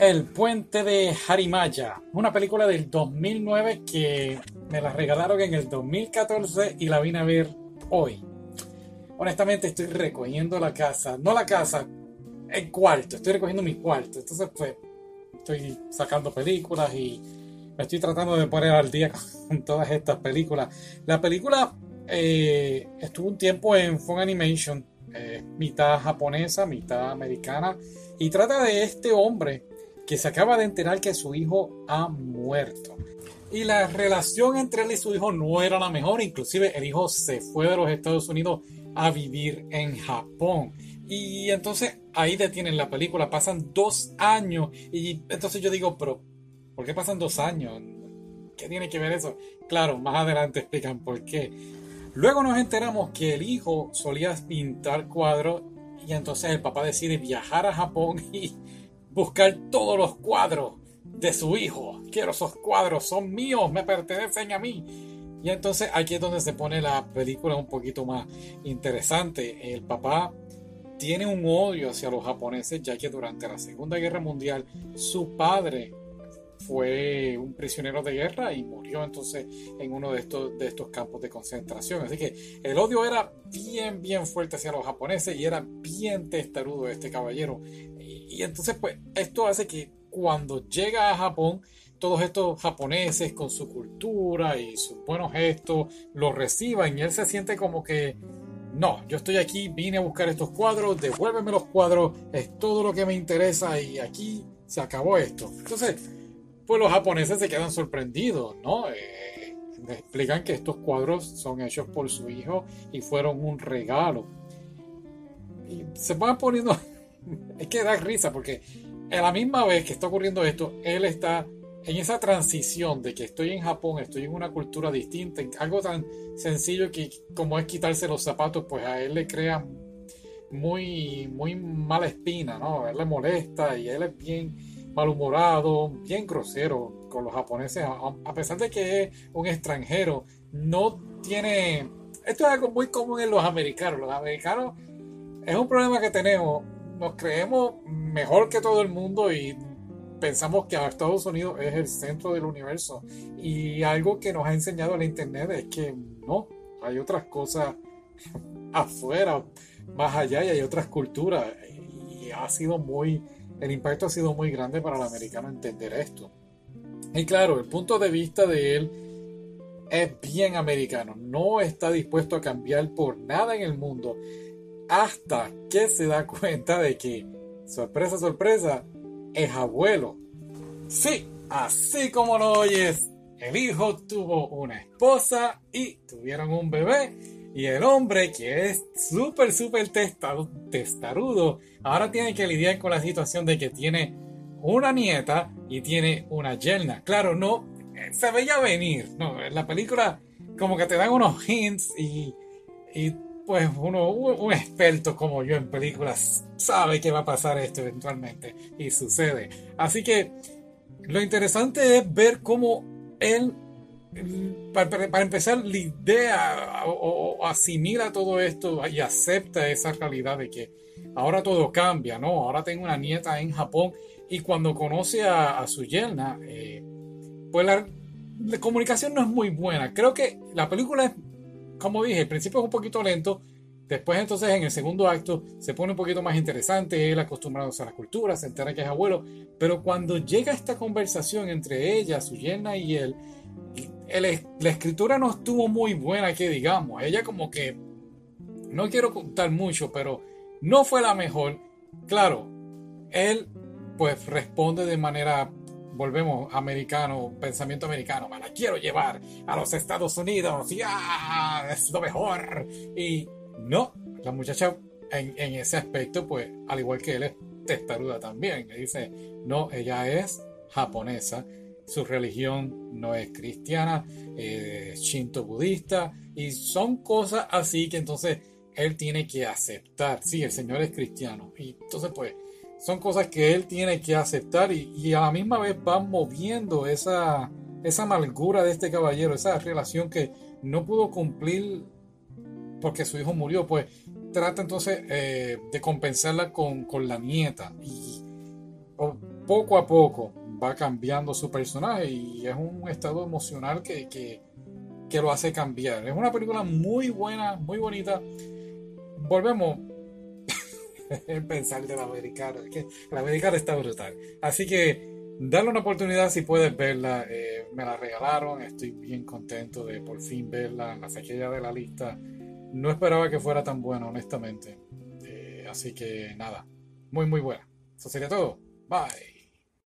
El puente de Harimaya, una película del 2009 que me la regalaron en el 2014 y la vine a ver hoy. Honestamente estoy recogiendo la casa, no la casa, el cuarto, estoy recogiendo mi cuarto. Entonces pues estoy sacando películas y me estoy tratando de poner al día con todas estas películas. La película eh, estuvo un tiempo en Fun Animation, eh, mitad japonesa, mitad americana, y trata de este hombre que se acaba de enterar que su hijo ha muerto. Y la relación entre él y su hijo no era la mejor, inclusive el hijo se fue de los Estados Unidos a vivir en Japón. Y entonces ahí detienen la película, pasan dos años y entonces yo digo, pero ¿por qué pasan dos años? ¿Qué tiene que ver eso? Claro, más adelante explican por qué. Luego nos enteramos que el hijo solía pintar cuadros y entonces el papá decide viajar a Japón y buscar todos los cuadros de su hijo. Quiero esos cuadros, son míos, me pertenecen a mí. Y entonces aquí es donde se pone la película un poquito más interesante. El papá tiene un odio hacia los japoneses ya que durante la Segunda Guerra Mundial su padre fue un prisionero de guerra y murió entonces en uno de estos, de estos campos de concentración. Así que el odio era bien, bien fuerte hacia los japoneses y era bien testarudo este caballero. Y, entonces, pues, esto hace que cuando llega a Japón, todos estos japoneses con su cultura y sus buenos gestos lo reciban y él se siente como que no, yo estoy aquí, vine a buscar estos cuadros, devuélveme los cuadros, es todo lo que me interesa y aquí se acabó esto. Entonces, pues los japoneses se quedan sorprendidos, ¿no? Eh, explican que estos cuadros son hechos por su hijo y fueron un regalo. Y se van poniendo es que da risa porque a la misma vez que está ocurriendo esto, él está en esa transición de que estoy en Japón, estoy en una cultura distinta, algo tan sencillo que como es quitarse los zapatos, pues a él le crea muy, muy mala espina, ¿no? A él le molesta y él es bien malhumorado, bien grosero con los japoneses, a pesar de que es un extranjero, no tiene... Esto es algo muy común en los americanos. Los americanos es un problema que tenemos nos creemos mejor que todo el mundo y pensamos que Estados Unidos es el centro del universo. Y algo que nos ha enseñado la Internet es que no, hay otras cosas afuera, más allá, y hay otras culturas. Y ha sido muy, el impacto ha sido muy grande para el americano entender esto. Y claro, el punto de vista de él es bien americano, no está dispuesto a cambiar por nada en el mundo hasta que se da cuenta de que, sorpresa, sorpresa, es abuelo. Sí, así como lo oyes, el hijo tuvo una esposa y tuvieron un bebé. Y el hombre, que es súper, súper testarudo, ahora tiene que lidiar con la situación de que tiene una nieta y tiene una yerna. Claro, no, se veía venir, ¿no? En la película como que te dan unos hints y, y pues uno, un experto como yo en películas sabe que va a pasar esto eventualmente y sucede. Así que lo interesante es ver cómo él, para, empezar, la idea o, asimila todo esto y acepta esa realidad de que ahora todo cambia, ¿no? Ahora tengo una nieta en Japón y cuando conoce a, su yerna, eh, pues la, la comunicación no es muy buena. Creo que la película es como dije, el principio es un poquito lento. Después entonces en el segundo acto se pone un poquito más interesante, él acostumbrado a la cultura, se entera que es abuelo, pero cuando llega esta conversación entre ella, su yerna y él, la escritura no estuvo muy buena, que digamos, ella como que, no quiero contar mucho, pero no fue la mejor. Claro, él pues responde de manera volvemos americano, pensamiento americano, me la quiero llevar a los Estados Unidos, ya es lo mejor. Y no, la muchacha en, ese aspecto, pues al igual que él es testaruda también, le dice, no, ella es japonesa, su religión no es cristiana, es shinto budista, y son cosas así que entonces él tiene que aceptar, sí, el Señor es cristiano, y entonces pues son cosas que él tiene que aceptar y, a la misma vez van moviendo esa, esa amargura de este caballero, esa relación que no pudo cumplir porque su hijo murió, pues trata entonces eh, de compensarla con, la nieta. Y poco a poco va cambiando su personaje y es un estado emocional que, que, que lo hace cambiar. Es una película muy buena, muy bonita. Volvemos a pensar de la americana, que la americana está brutal. Así que Dale una oportunidad si puedes verla. Eh, me la regalaron. Estoy bien contento de por fin verla. La saqué ya de la lista. No esperaba que fuera tan buena, honestamente. Eh, así que nada. Muy, muy buena. Eso sería todo. Bye.